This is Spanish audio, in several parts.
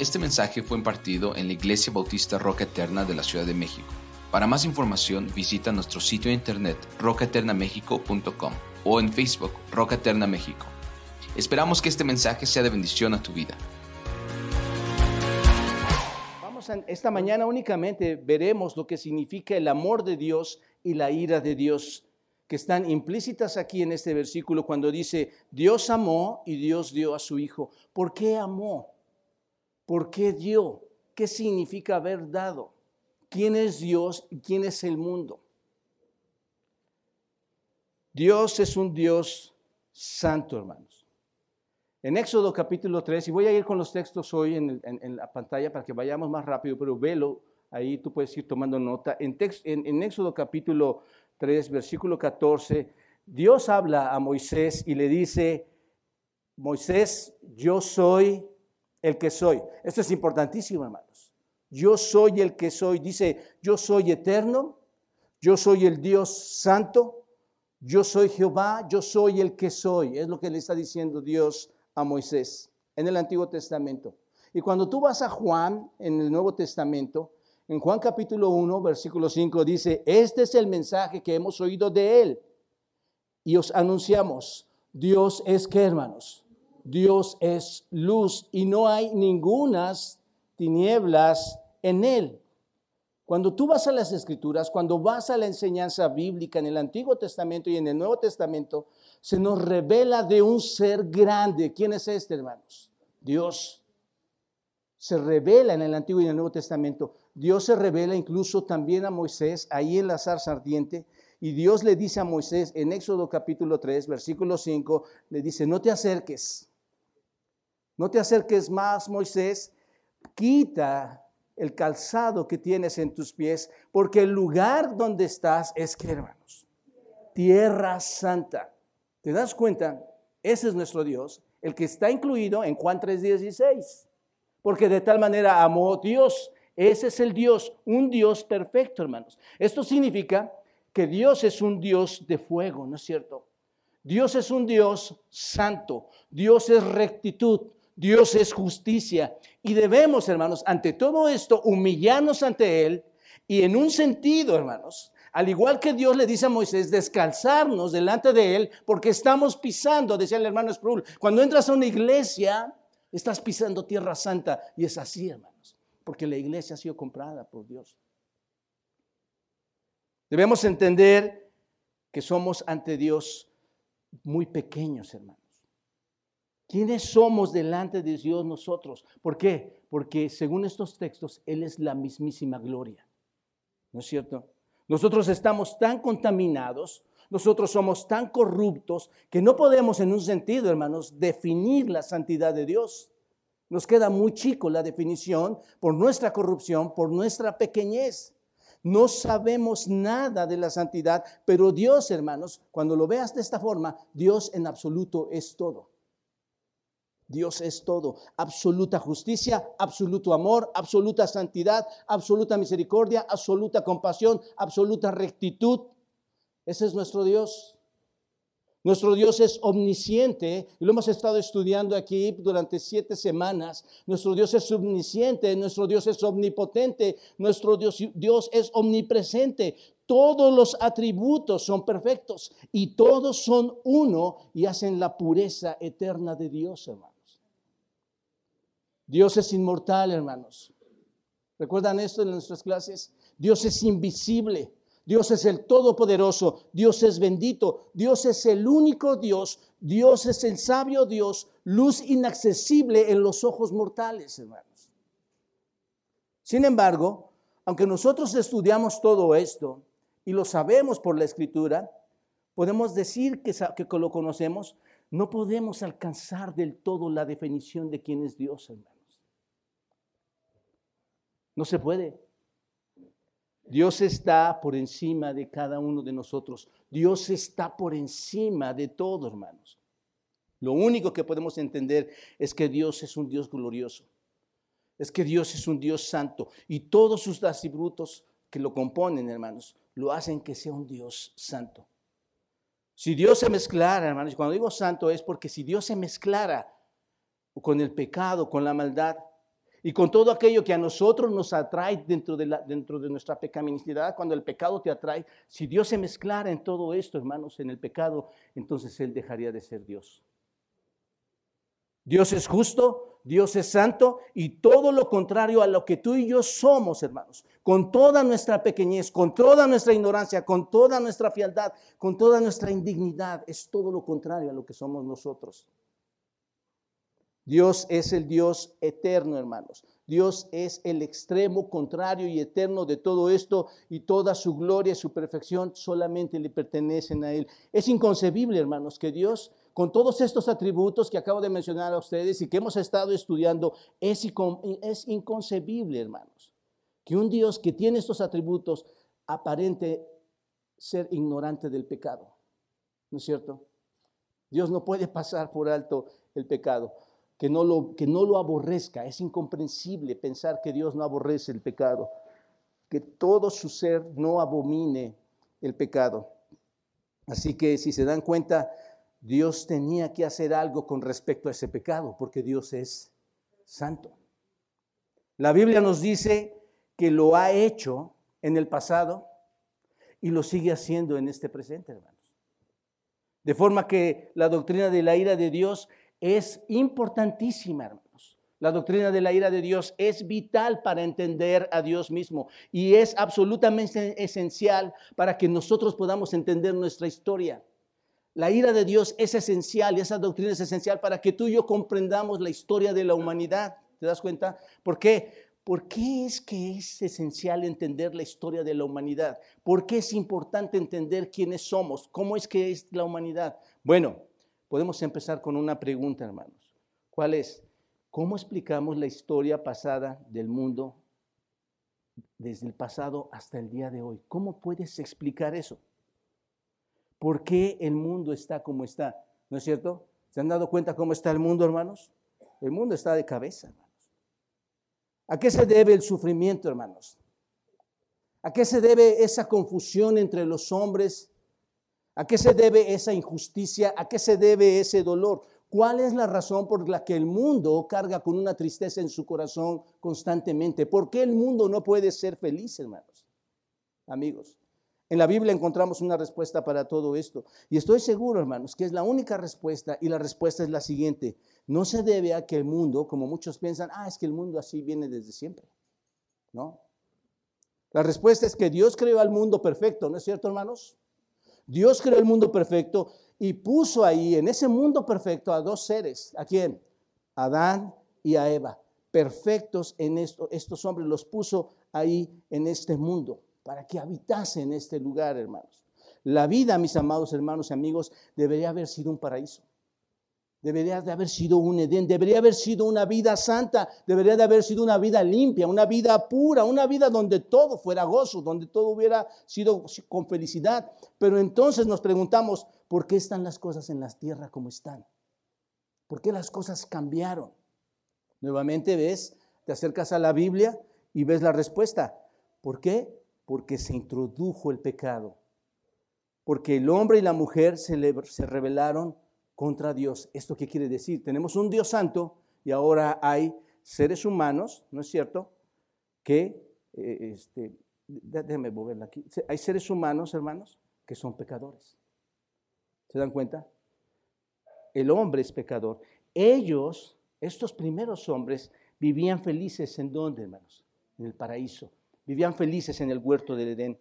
Este mensaje fue impartido en la Iglesia Bautista Roca Eterna de la Ciudad de México. Para más información visita nuestro sitio de internet rocaeternamexico.com o en Facebook Roca Eterna México. Esperamos que este mensaje sea de bendición a tu vida. Vamos a, esta mañana únicamente veremos lo que significa el amor de Dios y la ira de Dios, que están implícitas aquí en este versículo cuando dice, Dios amó y Dios dio a su Hijo. ¿Por qué amó? ¿Por qué dio? ¿Qué significa haber dado? ¿Quién es Dios y quién es el mundo? Dios es un Dios santo, hermanos. En Éxodo capítulo 3, y voy a ir con los textos hoy en, la pantalla para que vayamos más rápido, pero velo, ahí tú puedes ir tomando nota. En, en Éxodo capítulo 3, versículo 14, Dios habla a Moisés y le dice, Moisés, yo soy el que soy. Esto es importantísimo, hermanos. Yo soy el que soy. Dice, yo soy eterno, yo soy el Dios santo, yo soy Jehová, yo soy el que soy. Es lo que le está diciendo Dios a Moisés en el Antiguo Testamento. Y cuando tú vas a Juan en el Nuevo Testamento, en Juan capítulo 1, versículo 5 dice, este es el mensaje que hemos oído de él. Y os anunciamos, Dios es que, hermanos, Dios es luz y no hay ningunas tinieblas en él. Cuando tú vas a las escrituras, cuando vas a la enseñanza bíblica en el Antiguo Testamento y en el Nuevo Testamento, se nos revela de un ser grande. ¿Quién es este, hermanos? Dios. Se revela en el Antiguo y en el Nuevo Testamento. Dios se revela incluso también a Moisés ahí en la zarza ardiente. Y Dios le dice a Moisés en Éxodo capítulo 3, versículo 5, le dice, no te acerques no te acerques más, Moisés, quita el calzado que tienes en tus pies, porque el lugar donde estás es que, hermanos, tierra santa. ¿Te das cuenta? Ese es nuestro Dios, el que está incluido en Juan 3:16, porque de tal manera amó Dios. Ese es el Dios, un Dios perfecto, hermanos. Esto significa que Dios es un Dios de fuego, ¿no es cierto? Dios es un Dios santo, Dios es rectitud, Dios es justicia. Y debemos, hermanos, ante todo esto, humillarnos ante Él y en un sentido, hermanos, al igual que Dios le dice a Moisés, descalzarnos delante de Él porque estamos pisando, decía el hermano Sproul, cuando entras a una iglesia, estás pisando tierra santa. Y es así, hermanos, porque la iglesia ha sido comprada por Dios. Debemos entender que somos ante Dios muy pequeños, hermanos. ¿Quiénes somos delante de Dios nosotros? ¿Por qué? Porque según estos textos, Él es la mismísima gloria. ¿No es cierto? Nosotros estamos tan contaminados, nosotros somos tan corruptos, que no podemos en un sentido, hermanos, definir la santidad de Dios. Nos queda muy chico la definición por nuestra corrupción, por nuestra pequeñez. No sabemos nada de la santidad, pero Dios, hermanos, cuando lo veas de esta forma, Dios en absoluto es todo. Dios es todo, absoluta justicia, absoluto amor, absoluta santidad, absoluta misericordia, absoluta compasión, absoluta rectitud. Ese es nuestro Dios. Nuestro Dios es omnisciente y lo hemos estado estudiando aquí durante siete semanas. Nuestro Dios es omnisciente, nuestro Dios es omnipotente, nuestro Dios, Dios es omnipresente. Todos los atributos son perfectos y todos son uno y hacen la pureza eterna de Dios, hermano. Dios es inmortal, hermanos. ¿Recuerdan esto en nuestras clases? Dios es invisible. Dios es el Todopoderoso. Dios es bendito. Dios es el único Dios. Dios es el sabio Dios. Luz inaccesible en los ojos mortales, hermanos. Sin embargo, aunque nosotros estudiamos todo esto y lo sabemos por la escritura, podemos decir que, que lo conocemos, no podemos alcanzar del todo la definición de quién es Dios, hermanos. No se puede. Dios está por encima de cada uno de nosotros. Dios está por encima de todo, hermanos. Lo único que podemos entender es que Dios es un Dios glorioso. Es que Dios es un Dios santo. Y todos sus atributos que lo componen, hermanos, lo hacen que sea un Dios santo. Si Dios se mezclara, hermanos, cuando digo santo es porque si Dios se mezclara con el pecado, con la maldad, Y con todo aquello que a nosotros nos atrae dentro de, nuestra pecaminosidad, cuando el pecado te atrae, si Dios se mezclara en todo esto, hermanos, en el pecado, entonces Él dejaría de ser Dios. Dios es justo, Dios es santo y todo lo contrario a lo que tú y yo somos, hermanos. Con toda nuestra pequeñez, con toda nuestra ignorancia, con toda nuestra fialdad, con toda nuestra indignidad, es todo lo contrario a lo que somos nosotros. Dios es el Dios eterno, hermanos. Dios es el extremo contrario y eterno de todo esto y toda su gloria y su perfección solamente le pertenecen a Él. Es inconcebible, hermanos, que Dios con todos estos atributos que acabo de mencionar a ustedes y que hemos estado estudiando, es, es inconcebible, hermanos, que un Dios que tiene estos atributos aparente ser ignorante del pecado. ¿No es cierto? Dios no puede pasar por alto el pecado, que no lo, que no lo aborrezca. Es incomprensible pensar que Dios no aborrece el pecado, que todo su ser no abomine el pecado. Así que si se dan cuenta, Dios tenía que hacer algo con respecto a ese pecado, porque Dios es santo. La Biblia nos dice que lo ha hecho en el pasado y lo sigue haciendo en este presente, hermanos. De forma que la doctrina de la ira de Dios es importantísima, hermanos. La doctrina de la ira de Dios es vital para entender a Dios mismo y es absolutamente esencial para que nosotros podamos entender nuestra historia. La ira de Dios es esencial y esa doctrina es esencial para que tú y yo comprendamos la historia de la humanidad. ¿Te das cuenta? ¿Por qué? ¿Por qué es que es esencial entender la historia de la humanidad? ¿Por qué es importante entender quiénes somos? ¿Cómo es que es la humanidad? Bueno, podemos empezar con una pregunta, hermanos. ¿Cuál es? ¿Cómo explicamos la historia pasada del mundo desde el pasado hasta el día de hoy? ¿Cómo puedes explicar eso? ¿Por qué el mundo está como está? ¿No es cierto? ¿Se han dado cuenta cómo está el mundo, hermanos? El mundo está de cabeza, hermanos. ¿A qué se debe el sufrimiento, hermanos? ¿A qué se debe esa confusión entre los hombres? ¿A qué se debe esa injusticia? ¿A qué se debe ese dolor? ¿Cuál es la razón por la que el mundo carga con una tristeza en su corazón constantemente? ¿Por qué el mundo no puede ser feliz, hermanos? Amigos, en la Biblia encontramos una respuesta para todo esto. Y estoy seguro, hermanos, que es la única respuesta y la respuesta es la siguiente. No se debe a que el mundo, como muchos piensan, ah, es que el mundo así viene desde siempre. No. La respuesta es que Dios creó al mundo perfecto, ¿no es cierto, hermanos? Dios creó el mundo perfecto y puso ahí, en ese mundo perfecto, a dos seres. ¿A quién? Adán y a Eva. Perfectos en esto, estos hombres los puso ahí en este mundo para que habitase en este lugar, hermanos. La vida, mis amados hermanos y amigos, debería haber sido un paraíso. Debería de haber sido un Edén, debería haber sido una vida santa, debería de haber sido una vida limpia, una vida pura, una vida donde todo fuera gozo, donde todo hubiera sido con felicidad. Pero entonces nos preguntamos, ¿por qué están las cosas en las tierras como están? ¿Por qué las cosas cambiaron? Nuevamente ves, te acercas a la Biblia y ves la respuesta. ¿Por qué? porque se introdujo el pecado, porque el hombre y la mujer se, se rebelaron contra Dios. ¿Esto qué quiere decir? Tenemos un Dios santo y ahora hay seres humanos, ¿no es cierto? Que, eh, este, déjame moverla aquí, hay seres humanos, hermanos, que son pecadores. ¿Se dan cuenta? El hombre es pecador. Ellos, estos primeros hombres, vivían felices en dónde, hermanos? En el paraíso vivían felices en el huerto del Edén,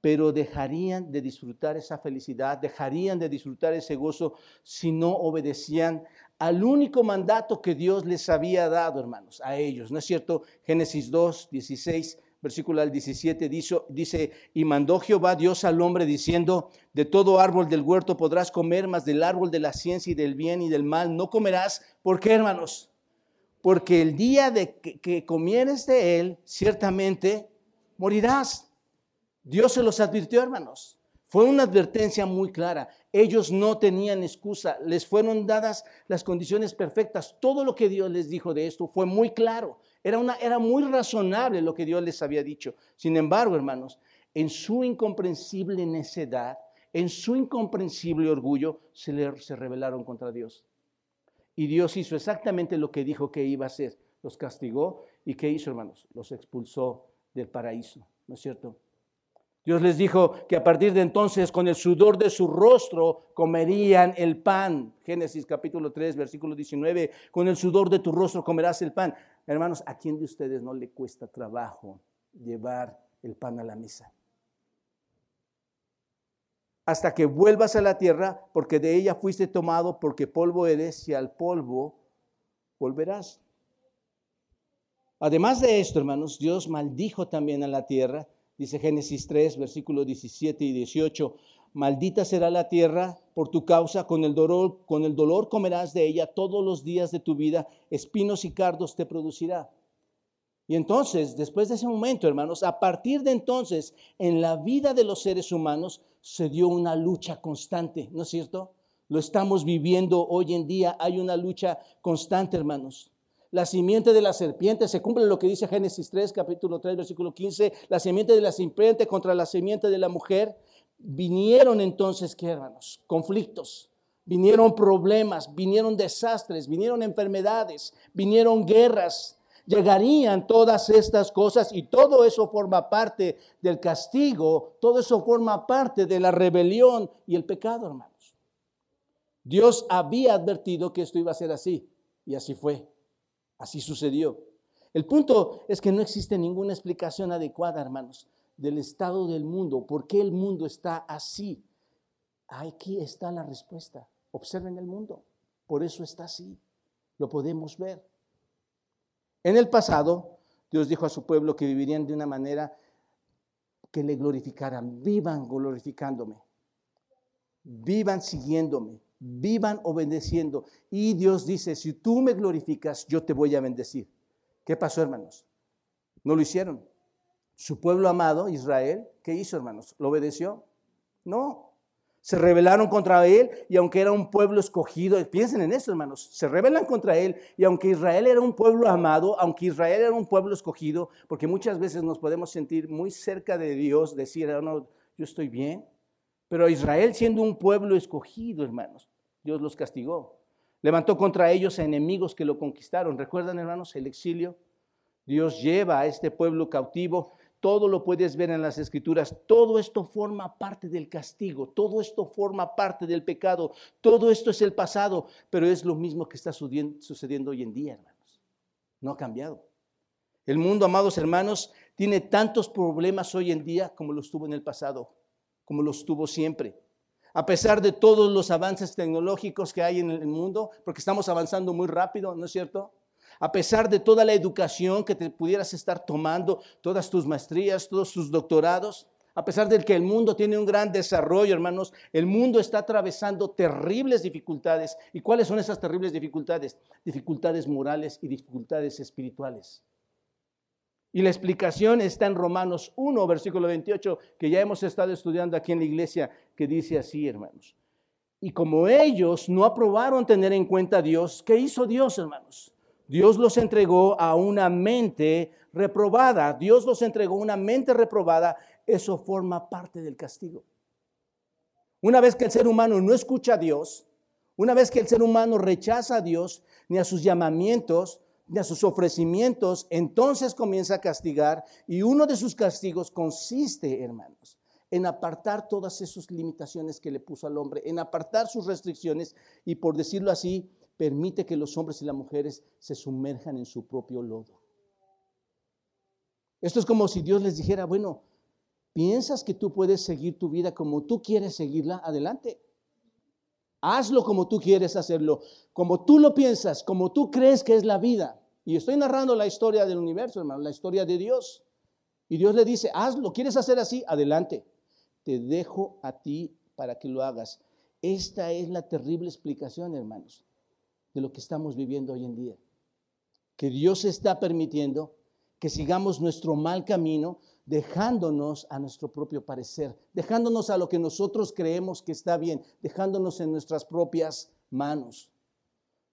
pero dejarían de disfrutar esa felicidad, dejarían de disfrutar ese gozo si no obedecían al único mandato que Dios les había dado, hermanos, a ellos. ¿No es cierto? Génesis 2, 16, versículo al 17 dice, dice, y mandó Jehová Dios al hombre diciendo, de todo árbol del huerto podrás comer, mas del árbol de la ciencia y del bien y del mal no comerás. ¿Por qué, hermanos? porque el día de que, comieres de él, ciertamente morirás. Dios se los advirtió, hermanos. Fue una advertencia muy clara. Ellos no tenían excusa. Les fueron dadas las condiciones perfectas. Todo lo que Dios les dijo de esto fue muy claro. Era, una, era muy razonable lo que Dios les había dicho. Sin embargo, hermanos, en su incomprensible necedad, en su incomprensible orgullo, se, le, se rebelaron contra Dios. Y Dios hizo exactamente lo que dijo que iba a hacer. los castigó y ¿qué hizo, hermanos? Los expulsó del paraíso, ¿no es cierto? Dios les dijo que a partir de entonces con el sudor de su rostro comerían el pan. Génesis capítulo 3, versículo 19, con el sudor de tu rostro comerás el pan. Hermanos, ¿a quién de ustedes no le cuesta trabajo llevar el pan a la mesa? Hasta que vuelvas a la tierra, porque de ella fuiste tomado, porque polvo eres y al polvo volverás. Además de esto, hermanos, Dios maldijo también a la tierra Dice Génesis 3, versículos 17 y 18, maldita será la tierra por tu causa, con el dolor, con el dolor comerás de ella todos los días de tu vida, espinos y cardos te producirá. Y entonces, después de ese momento, hermanos, a partir de entonces, en la vida de los seres humanos se dio una lucha constante, ¿no es cierto? Lo estamos viviendo hoy en día, hay una lucha constante, hermanos la simiente de la serpiente, se cumple lo que dice Génesis 3, capítulo 3, versículo 15, la simiente de la serpiente contra la simiente de la mujer. Vinieron entonces, ¿qué hermanos? Conflictos, vinieron problemas, vinieron desastres, vinieron enfermedades, vinieron guerras. Llegarían todas estas cosas y todo eso forma parte del castigo, todo eso forma parte de la rebelión y el pecado, hermanos. Dios había advertido que esto iba a ser así y así fue. Así sucedió. El punto es que no existe ninguna explicación adecuada, hermanos, del estado del mundo, por qué el mundo está así. Aquí está la respuesta. Observen el mundo. Por eso está así. Lo podemos ver. En el pasado, Dios dijo a su pueblo que vivirían de una manera que le glorificaran. Vivan glorificándome. Vivan siguiéndome vivan obedeciendo. Y Dios dice, si tú me glorificas, yo te voy a bendecir. ¿Qué pasó, hermanos? No lo hicieron. Su pueblo amado, Israel, ¿qué hizo, hermanos? ¿Lo obedeció? No. Se rebelaron contra él y aunque era un pueblo escogido, piensen en eso, hermanos, se rebelan contra él y aunque Israel era un pueblo amado, aunque Israel era un pueblo escogido, porque muchas veces nos podemos sentir muy cerca de Dios, decir, ah, no, yo estoy bien, pero Israel siendo un pueblo escogido, hermanos, Dios los castigó. Levantó contra ellos a enemigos que lo conquistaron. ¿Recuerdan, hermanos, el exilio? Dios lleva a este pueblo cautivo. Todo lo puedes ver en las escrituras. Todo esto forma parte del castigo. Todo esto forma parte del pecado. Todo esto es el pasado. Pero es lo mismo que está sucediendo hoy en día, hermanos. No ha cambiado. El mundo, amados hermanos, tiene tantos problemas hoy en día como los tuvo en el pasado como los tuvo siempre. A pesar de todos los avances tecnológicos que hay en el mundo, porque estamos avanzando muy rápido, ¿no es cierto? A pesar de toda la educación que te pudieras estar tomando, todas tus maestrías, todos tus doctorados, a pesar de que el mundo tiene un gran desarrollo, hermanos, el mundo está atravesando terribles dificultades. ¿Y cuáles son esas terribles dificultades? Dificultades morales y dificultades espirituales. Y la explicación está en Romanos 1, versículo 28, que ya hemos estado estudiando aquí en la iglesia, que dice así, hermanos. Y como ellos no aprobaron tener en cuenta a Dios, ¿qué hizo Dios, hermanos? Dios los entregó a una mente reprobada. Dios los entregó a una mente reprobada. Eso forma parte del castigo. Una vez que el ser humano no escucha a Dios, una vez que el ser humano rechaza a Dios ni a sus llamamientos, de sus ofrecimientos, entonces comienza a castigar y uno de sus castigos consiste, hermanos, en apartar todas esas limitaciones que le puso al hombre, en apartar sus restricciones y por decirlo así, permite que los hombres y las mujeres se sumerjan en su propio lodo. Esto es como si Dios les dijera, bueno, ¿piensas que tú puedes seguir tu vida como tú quieres seguirla? Adelante. Hazlo como tú quieres hacerlo, como tú lo piensas, como tú crees que es la vida. Y estoy narrando la historia del universo, hermano, la historia de Dios. Y Dios le dice, hazlo, ¿quieres hacer así? Adelante. Te dejo a ti para que lo hagas. Esta es la terrible explicación, hermanos, de lo que estamos viviendo hoy en día. Que Dios está permitiendo que sigamos nuestro mal camino, dejándonos a nuestro propio parecer, dejándonos a lo que nosotros creemos que está bien, dejándonos en nuestras propias manos.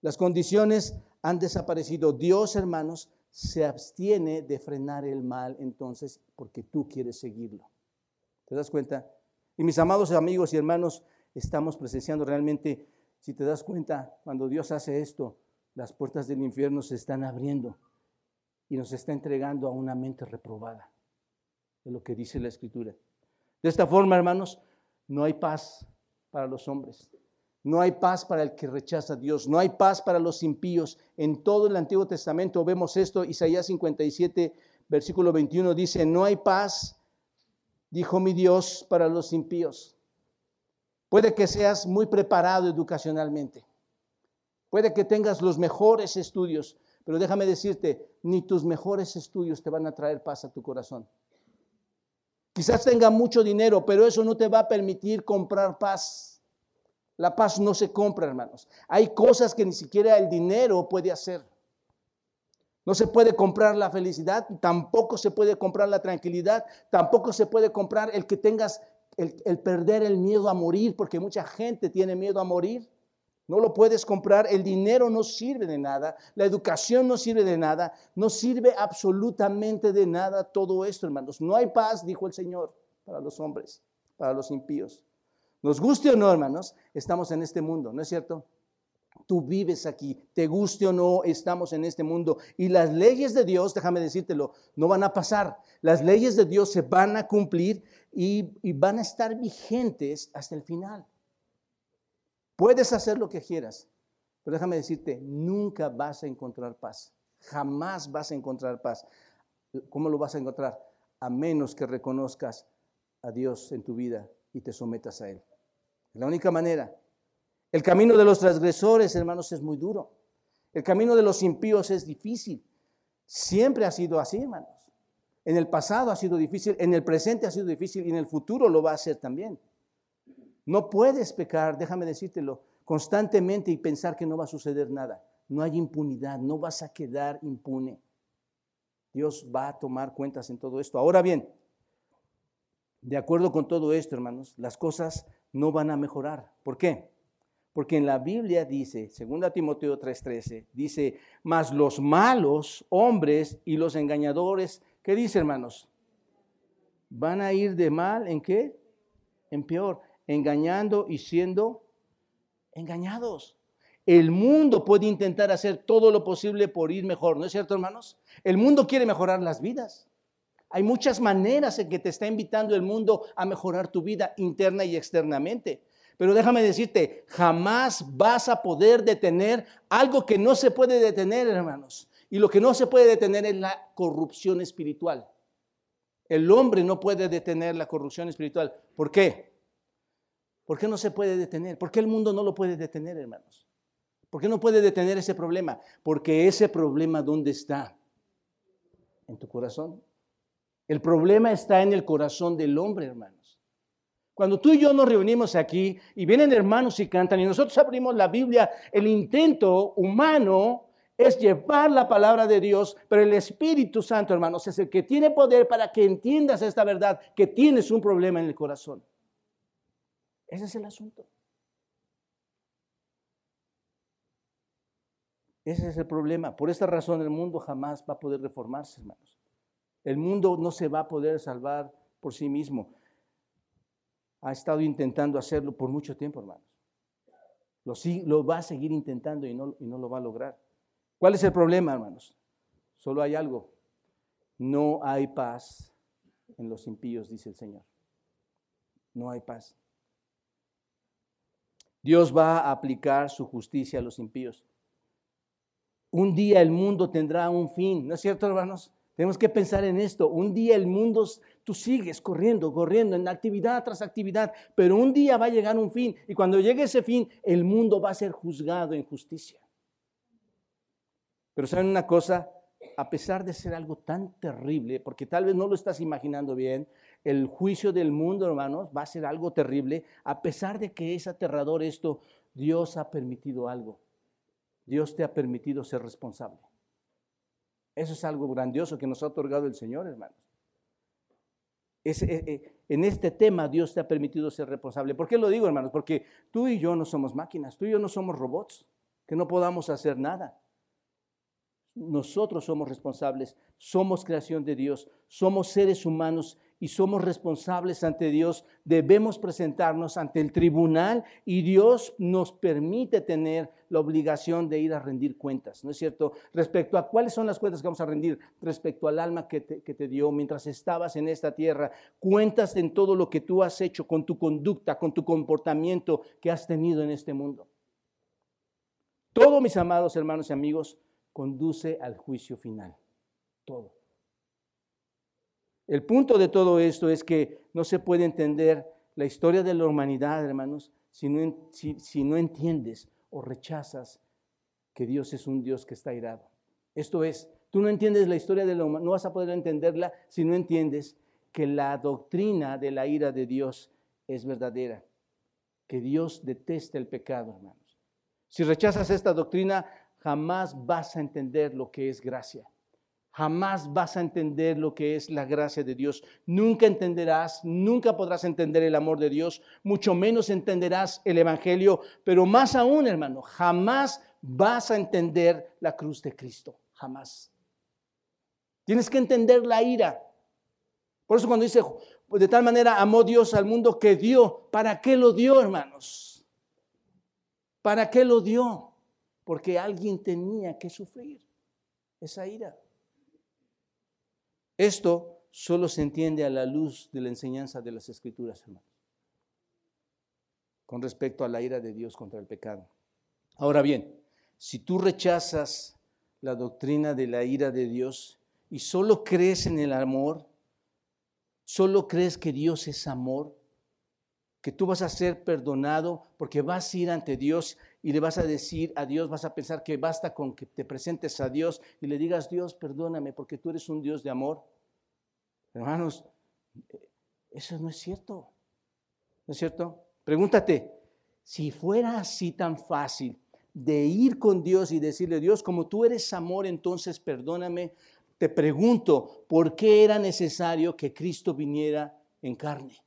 Las condiciones han desaparecido. Dios, hermanos, se abstiene de frenar el mal entonces porque tú quieres seguirlo. ¿Te das cuenta? Y mis amados amigos y hermanos, estamos presenciando realmente, si te das cuenta, cuando Dios hace esto, las puertas del infierno se están abriendo y nos está entregando a una mente reprobada, de lo que dice la Escritura. De esta forma, hermanos, no hay paz para los hombres. No hay paz para el que rechaza a Dios. No hay paz para los impíos. En todo el Antiguo Testamento vemos esto. Isaías 57, versículo 21 dice, no hay paz, dijo mi Dios, para los impíos. Puede que seas muy preparado educacionalmente. Puede que tengas los mejores estudios, pero déjame decirte, ni tus mejores estudios te van a traer paz a tu corazón. Quizás tenga mucho dinero, pero eso no te va a permitir comprar paz. La paz no se compra, hermanos. Hay cosas que ni siquiera el dinero puede hacer. No se puede comprar la felicidad, tampoco se puede comprar la tranquilidad, tampoco se puede comprar el que tengas el, el perder el miedo a morir, porque mucha gente tiene miedo a morir. No lo puedes comprar, el dinero no sirve de nada, la educación no sirve de nada, no sirve absolutamente de nada todo esto, hermanos. No hay paz, dijo el Señor, para los hombres, para los impíos. Nos guste o no, hermanos, estamos en este mundo, ¿no es cierto? Tú vives aquí, te guste o no, estamos en este mundo. Y las leyes de Dios, déjame decírtelo, no van a pasar. Las leyes de Dios se van a cumplir y, y van a estar vigentes hasta el final. Puedes hacer lo que quieras, pero déjame decirte, nunca vas a encontrar paz. Jamás vas a encontrar paz. ¿Cómo lo vas a encontrar? A menos que reconozcas a Dios en tu vida y te sometas a Él. La única manera. El camino de los transgresores, hermanos, es muy duro. El camino de los impíos es difícil. Siempre ha sido así, hermanos. En el pasado ha sido difícil, en el presente ha sido difícil y en el futuro lo va a ser también. No puedes pecar, déjame decírtelo, constantemente y pensar que no va a suceder nada. No hay impunidad, no vas a quedar impune. Dios va a tomar cuentas en todo esto. Ahora bien, de acuerdo con todo esto, hermanos, las cosas no van a mejorar. ¿Por qué? Porque en la Biblia dice, 2 Timoteo 3:13, dice, mas los malos hombres y los engañadores, ¿qué dice, hermanos? Van a ir de mal en qué? En peor engañando y siendo engañados. El mundo puede intentar hacer todo lo posible por ir mejor, ¿no es cierto, hermanos? El mundo quiere mejorar las vidas. Hay muchas maneras en que te está invitando el mundo a mejorar tu vida interna y externamente. Pero déjame decirte, jamás vas a poder detener algo que no se puede detener, hermanos. Y lo que no se puede detener es la corrupción espiritual. El hombre no puede detener la corrupción espiritual. ¿Por qué? ¿Por qué no se puede detener? ¿Por qué el mundo no lo puede detener, hermanos? ¿Por qué no puede detener ese problema? Porque ese problema, ¿dónde está? En tu corazón. El problema está en el corazón del hombre, hermanos. Cuando tú y yo nos reunimos aquí y vienen hermanos y cantan y nosotros abrimos la Biblia, el intento humano es llevar la palabra de Dios, pero el Espíritu Santo, hermanos, es el que tiene poder para que entiendas esta verdad, que tienes un problema en el corazón. Ese es el asunto. Ese es el problema. Por esta razón el mundo jamás va a poder reformarse, hermanos. El mundo no se va a poder salvar por sí mismo. Ha estado intentando hacerlo por mucho tiempo, hermanos. Lo, lo va a seguir intentando y no, y no lo va a lograr. ¿Cuál es el problema, hermanos? Solo hay algo. No hay paz en los impíos, dice el Señor. No hay paz. Dios va a aplicar su justicia a los impíos. Un día el mundo tendrá un fin, ¿no es cierto, hermanos? Tenemos que pensar en esto. Un día el mundo, tú sigues corriendo, corriendo en actividad tras actividad, pero un día va a llegar un fin y cuando llegue ese fin, el mundo va a ser juzgado en justicia. Pero saben una cosa, a pesar de ser algo tan terrible, porque tal vez no lo estás imaginando bien, el juicio del mundo, hermanos, va a ser algo terrible, a pesar de que es aterrador esto, Dios ha permitido algo. Dios te ha permitido ser responsable. Eso es algo grandioso que nos ha otorgado el Señor, hermanos. Eh, eh, en este tema Dios te ha permitido ser responsable. ¿Por qué lo digo, hermanos? Porque tú y yo no somos máquinas, tú y yo no somos robots, que no podamos hacer nada. Nosotros somos responsables, somos creación de Dios, somos seres humanos y somos responsables ante Dios, debemos presentarnos ante el tribunal y Dios nos permite tener la obligación de ir a rendir cuentas, ¿no es cierto? Respecto a cuáles son las cuentas que vamos a rendir, respecto al alma que te, que te dio mientras estabas en esta tierra, cuentas en todo lo que tú has hecho, con tu conducta, con tu comportamiento que has tenido en este mundo. Todo, mis amados hermanos y amigos, conduce al juicio final. Todo. El punto de todo esto es que no se puede entender la historia de la humanidad, hermanos, si no, entiendes o rechazas que Dios es un Dios que está airado. Esto es, tú no entiendes la historia de la humanidad, no vas a poder entenderla si no entiendes que la doctrina de la ira de Dios es verdadera, que Dios detesta el pecado, hermanos. Si rechazas esta doctrina, jamás vas a entender lo que es gracia jamás vas a entender lo que es la gracia de Dios. Nunca entenderás, nunca podrás entender el amor de Dios, mucho menos entenderás el Evangelio, pero más aún, hermano, jamás vas a entender la cruz de Cristo, jamás. Tienes que entender la ira. Por eso cuando dice, de tal manera amó Dios al mundo que dio, ¿para qué lo dio, hermanos? ¿Para qué lo dio? Porque alguien tenía que sufrir esa ira. Esto solo se entiende a la luz de la enseñanza de las Escrituras, hermanos, con respecto a la ira de Dios contra el pecado. Ahora bien, si tú rechazas la doctrina de la ira de Dios y solo crees en el amor, solo crees que Dios es amor, que tú vas a ser perdonado porque vas a ir ante Dios y le vas a decir a Dios, vas a pensar que basta con que te presentes a Dios y le digas, Dios, perdóname porque tú eres un Dios de amor. Hermanos, eso no es cierto. ¿No es cierto? Pregúntate, si fuera así tan fácil de ir con Dios y decirle, Dios, como tú eres amor, entonces perdóname, te pregunto, ¿por qué era necesario que Cristo viniera en carne?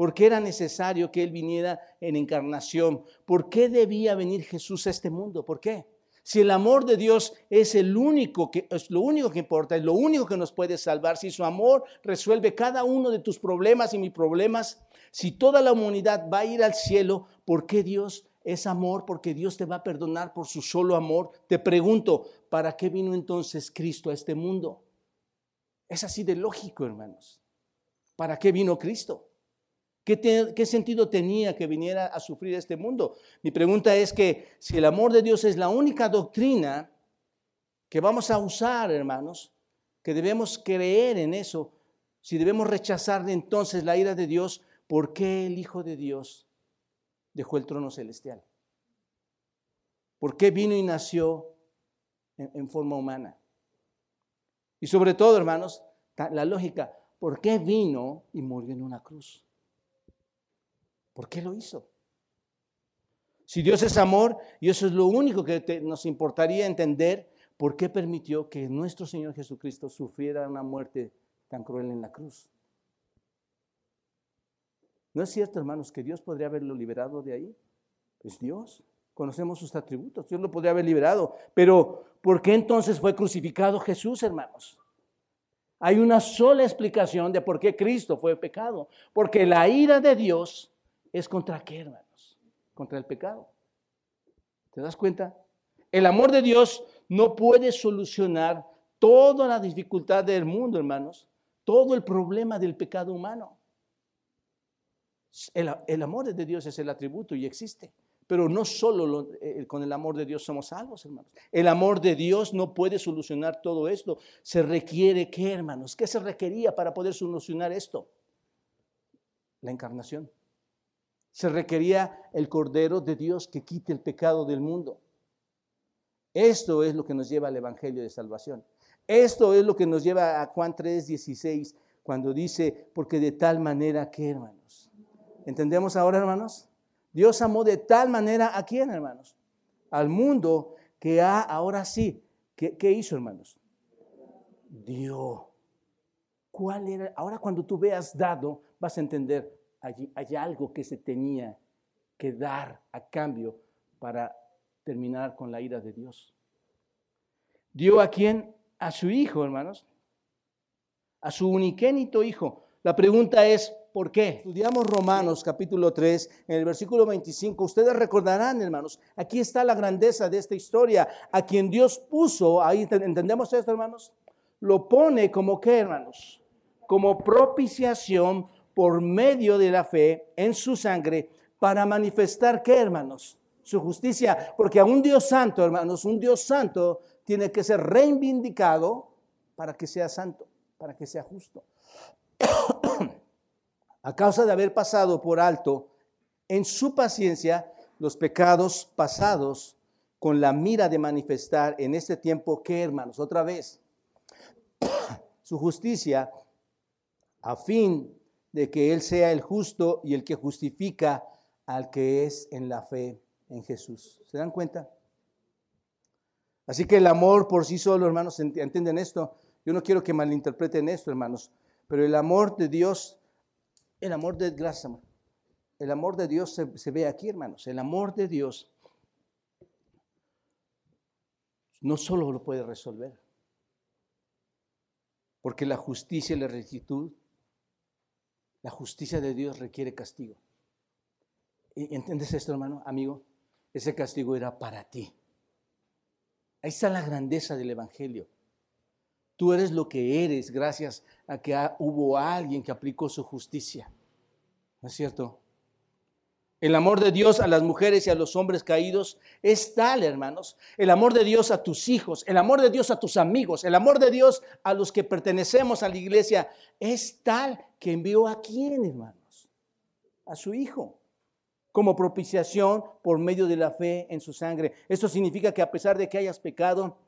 ¿Por qué era necesario que Él viniera en encarnación? ¿Por qué debía venir Jesús a este mundo? ¿Por qué? Si el amor de Dios es el único que es lo único que importa, es lo único que nos puede salvar, si su amor resuelve cada uno de tus problemas y mis problemas, si toda la humanidad va a ir al cielo, ¿por qué Dios es amor? Porque Dios te va a perdonar por su solo amor. Te pregunto, ¿para qué vino entonces Cristo a este mundo? Es así de lógico, hermanos. ¿Para qué vino Cristo? ¿Qué, sentido tenía que viniera a sufrir este mundo? Mi pregunta es que si el amor de Dios es la única doctrina que vamos a usar, hermanos, que debemos creer en eso, si debemos rechazar entonces la ira de Dios, ¿por qué el Hijo de Dios dejó el trono celestial? ¿Por qué vino y nació en forma humana? Y sobre todo, hermanos, la lógica, ¿por qué vino y murió en una cruz? ¿Por qué lo hizo? Si Dios es amor, y eso es lo único que nos importaría entender, ¿por qué permitió que nuestro Señor Jesucristo sufriera una muerte tan cruel en la cruz? ¿No es cierto, hermanos, que Dios podría haberlo liberado de ahí? Es Dios. Conocemos sus atributos. Dios lo podría haber liberado. Pero, ¿por qué entonces fue crucificado Jesús, hermanos? Hay una sola explicación de por qué Cristo fue pecado. Porque la ira de Dios ¿Es contra qué, hermanos? Contra el pecado. ¿Te das cuenta? El amor de Dios no puede solucionar toda la dificultad del mundo, hermanos, todo el problema del pecado humano. El, amor de Dios es el atributo y existe. Pero no solo eh, con el amor de Dios somos salvos, hermanos. El amor de Dios no puede solucionar todo esto. Se requiere qué, hermanos? ¿Qué se requería para poder solucionar esto? La encarnación. Se requería el Cordero de Dios que quite el pecado del mundo. Esto es lo que nos lleva al Evangelio de Salvación. Esto es lo que nos lleva a Juan 3:16, cuando dice, porque de tal manera que, hermanos. ¿Entendemos ahora, hermanos? Dios amó de tal manera a quién, hermanos? Al mundo que ha, ahora sí, ¿qué, qué hizo, hermanos? Dio. ¿Cuál era? Ahora cuando tú veas dado, vas a entender hay, algo que se tenía que dar a cambio para terminar con la ira de Dios. Dio a quién? A su hijo, hermanos. a su uniquénito Hijo. La pregunta es, ¿por qué? Estudiamos Romanos capítulo 3, en el versículo 25. Ustedes recordarán, hermanos, aquí está la grandeza de esta historia. A quien Dios puso, ahí entendemos esto, hermanos, lo pone como qué, hermanos? Como propiciación por medio de la fe en su sangre para manifestar qué, hermanos? Su justicia. Porque a un Dios santo, hermanos, un Dios santo tiene que ser reivindicado para que sea santo, para que sea justo. a causa de haber pasado por alto en su paciencia los pecados pasados con la mira de manifestar en este tiempo que, hermanos, otra vez, su justicia a fin de que Él sea el justo y el que justifica al que es en la fe en Jesús. ¿Se dan cuenta? Así que el amor por sí solo, hermanos, ¿entienden esto? Yo no quiero que malinterpreten esto, hermanos, pero el amor de Dios, el amor de, gracias, el amor de Dios se, se ve aquí, hermanos. El amor de Dios no solo lo puede resolver, porque la justicia y la rectitud, la justicia de Dios requiere castigo. ¿Entiendes esto, hermano, amigo? Ese castigo era para ti. Ahí está la grandeza del Evangelio. Tú eres lo que eres gracias a que hubo alguien que aplicó su justicia. ¿No es cierto? El amor de Dios a las mujeres y a los hombres caídos es tal, hermanos. El amor de Dios a tus hijos, el amor de Dios a tus amigos, el amor de Dios a los que pertenecemos a la iglesia es tal que envió a quién, hermanos? A su Hijo como propiciación por medio de la fe en su sangre. Esto significa que a pesar de que hayas pecado,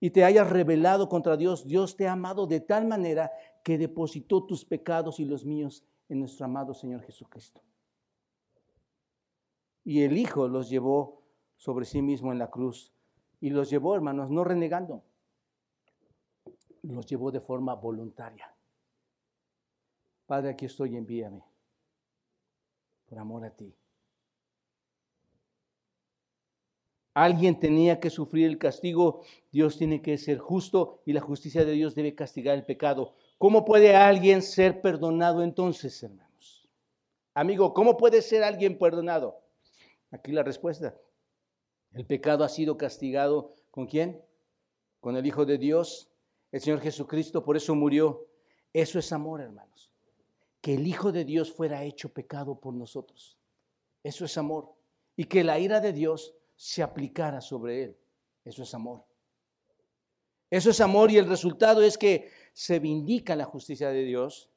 y te hayas rebelado contra Dios, Dios te ha amado de tal manera que depositó tus pecados y los míos en nuestro amado Señor Jesucristo. Y el Hijo los llevó sobre sí mismo en la cruz. Y los llevó, hermanos, no renegando. Los llevó de forma voluntaria. Padre, aquí estoy, envíame. Por amor a ti. Alguien tenía que sufrir el castigo, Dios tiene que ser justo y la justicia de Dios debe castigar el pecado. ¿Cómo puede alguien ser perdonado entonces, hermanos? Amigo, ¿cómo puede ser alguien perdonado? Aquí la respuesta. El pecado ha sido castigado con quién? Con el Hijo de Dios, el Señor Jesucristo, por eso murió. Eso es amor, hermanos. Que el Hijo de Dios fuera hecho pecado por nosotros. Eso es amor. Y que la ira de Dios se aplicara sobre él. Eso es amor. Eso es amor y el resultado es que se vindica la justicia de Dios,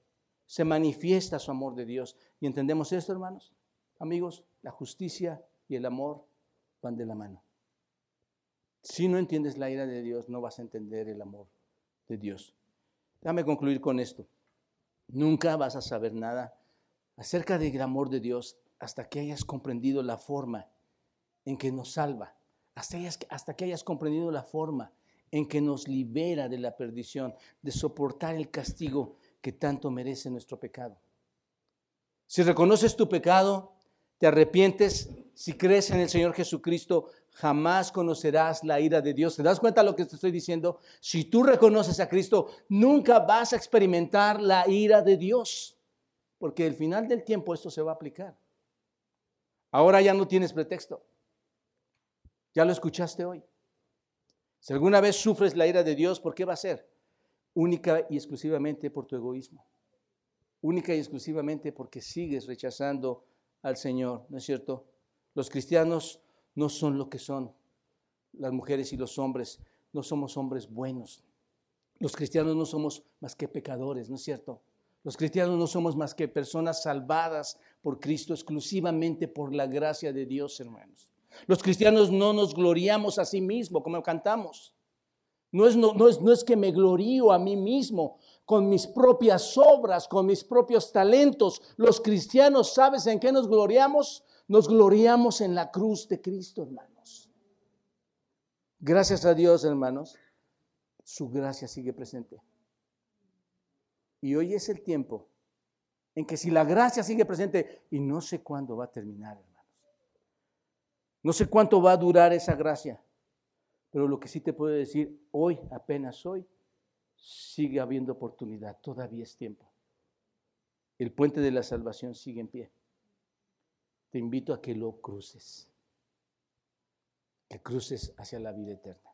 se manifiesta su amor de Dios. ¿Y entendemos esto, hermanos? Amigos, la justicia y el amor van de la mano. Si no entiendes la ira de Dios, no vas a entender el amor de Dios. Déjame concluir con esto. Nunca vas a saber nada acerca del amor de Dios hasta que hayas comprendido la forma en que nos salva, hasta, que hayas comprendido la forma en que nos libera de la perdición, de soportar el castigo que tanto merece nuestro pecado. Si reconoces tu pecado, te arrepientes, si crees en el Señor Jesucristo, jamás conocerás la ira de Dios. ¿Te das cuenta de lo que te estoy diciendo? Si tú reconoces a Cristo, nunca vas a experimentar la ira de Dios, porque al final del tiempo esto se va a aplicar. Ahora ya no tienes pretexto. Ya lo escuchaste hoy. Si alguna vez sufres la ira de Dios, ¿por qué va a ser? Única y exclusivamente por tu egoísmo. Única y exclusivamente porque sigues rechazando al Señor, ¿no es cierto? Los cristianos no son lo que son las mujeres y los hombres. No somos hombres buenos. Los cristianos no somos más que pecadores, ¿no es cierto? Los cristianos no somos más que personas salvadas por Cristo exclusivamente por la gracia de Dios, hermanos. Los cristianos no nos gloriamos a sí mismos, como cantamos. No es, no, es, no es que me glorío a mí mismo con mis propias obras, con mis propios talentos. Los cristianos, ¿sabes en qué nos gloriamos? Nos gloriamos en la cruz de Cristo, hermanos. Gracias a Dios, hermanos, su gracia sigue presente. Y hoy es el tiempo en que si la gracia sigue presente, y no sé cuándo va a terminar, no sé cuánto va a durar esa gracia, pero lo que sí te puedo decir hoy, apenas hoy, sigue habiendo oportunidad, todavía es tiempo. El puente de la salvación sigue en pie. Te invito a que lo cruces, que cruces hacia la vida eterna.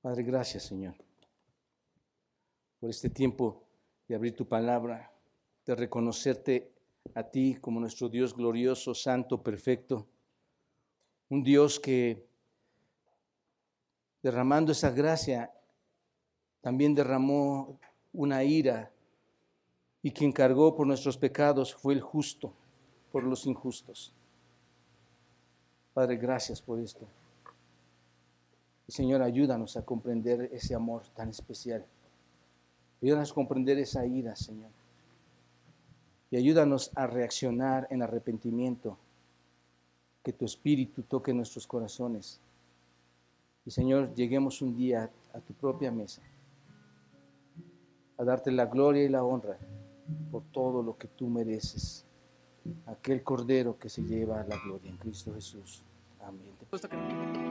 Padre, gracias Señor por este tiempo de abrir tu palabra, de reconocerte a ti como nuestro Dios glorioso, santo, perfecto. Un Dios que derramando esa gracia también derramó una ira y quien cargó por nuestros pecados fue el justo por los injustos. Padre, gracias por esto. Señor, ayúdanos a comprender ese amor tan especial. Ayúdanos a comprender esa ira, Señor. Y ayúdanos a reaccionar en arrepentimiento. Que tu espíritu toque nuestros corazones. Y Señor, lleguemos un día a tu propia mesa. A darte la gloria y la honra por todo lo que tú mereces. Aquel cordero que se lleva la gloria en Cristo Jesús. Amén.